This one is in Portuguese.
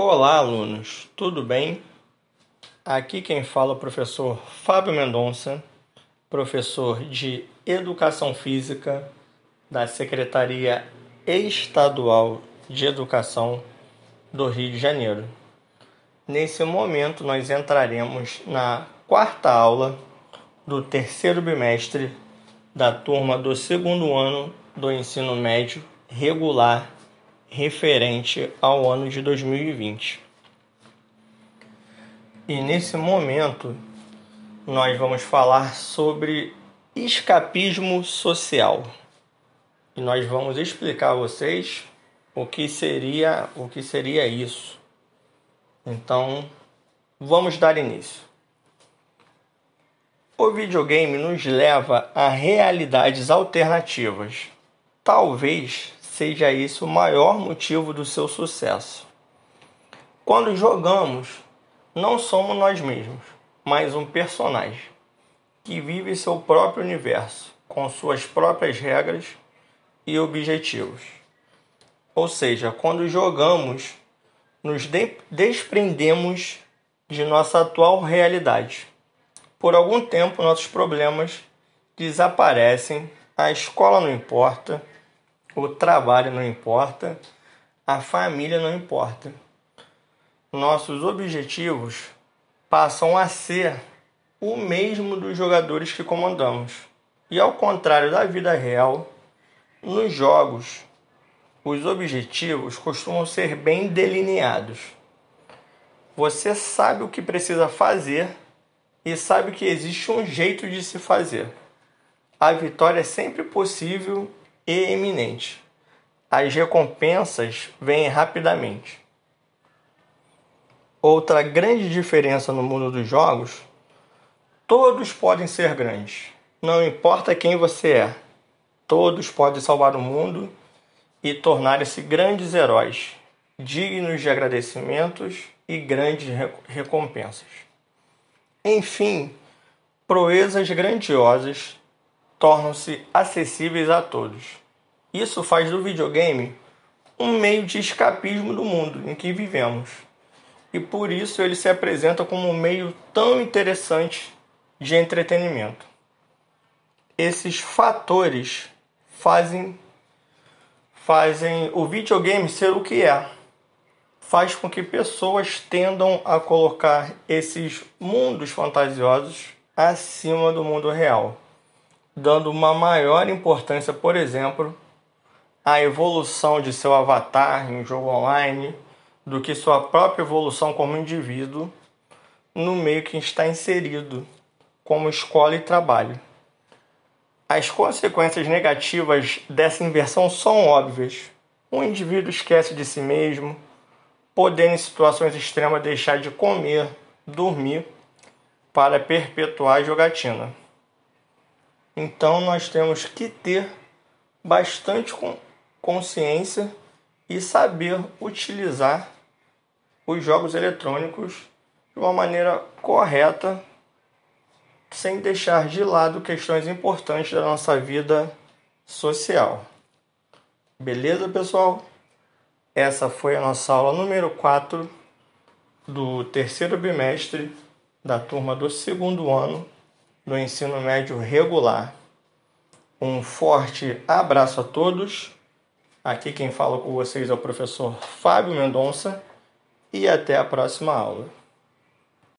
Olá, alunos, tudo bem? Aqui quem fala é o professor Fábio Mendonça, professor de Educação Física da Secretaria Estadual de Educação do Rio de Janeiro. Nesse momento, nós entraremos na quarta aula do terceiro bimestre da turma do segundo ano do ensino médio regular referente ao ano de 2020. E nesse momento nós vamos falar sobre escapismo social. E nós vamos explicar a vocês o que seria o que seria isso. Então, vamos dar início. O videogame nos leva a realidades alternativas. Talvez seja esse o maior motivo do seu sucesso. Quando jogamos, não somos nós mesmos, mas um personagem que vive seu próprio universo, com suas próprias regras e objetivos. Ou seja, quando jogamos, nos desprendemos de nossa atual realidade. Por algum tempo, nossos problemas desaparecem, a escola não importa o trabalho não importa, a família não importa. Nossos objetivos passam a ser o mesmo dos jogadores que comandamos. E ao contrário da vida real, nos jogos, os objetivos costumam ser bem delineados. Você sabe o que precisa fazer e sabe que existe um jeito de se fazer. A vitória é sempre possível e eminente. As recompensas vêm rapidamente. Outra grande diferença no mundo dos jogos: todos podem ser grandes. Não importa quem você é, todos podem salvar o mundo e tornar-se grandes heróis, dignos de agradecimentos e grandes recompensas. Enfim, proezas grandiosas tornam-se acessíveis a todos. Isso faz do videogame um meio de escapismo do mundo em que vivemos. E por isso ele se apresenta como um meio tão interessante de entretenimento. Esses fatores fazem fazem o videogame ser o que é. Faz com que pessoas tendam a colocar esses mundos fantasiosos acima do mundo real dando uma maior importância, por exemplo, à evolução de seu avatar em jogo online do que sua própria evolução como indivíduo no meio que está inserido, como escola e trabalho. As consequências negativas dessa inversão são óbvias. O indivíduo esquece de si mesmo, podendo em situações extremas deixar de comer, dormir, para perpetuar a jogatina. Então nós temos que ter bastante consciência e saber utilizar os jogos eletrônicos de uma maneira correta, sem deixar de lado questões importantes da nossa vida social. Beleza, pessoal? Essa foi a nossa aula número 4 do terceiro bimestre da turma do segundo ano no ensino médio regular. Um forte abraço a todos. Aqui quem fala com vocês é o professor Fábio Mendonça e até a próxima aula.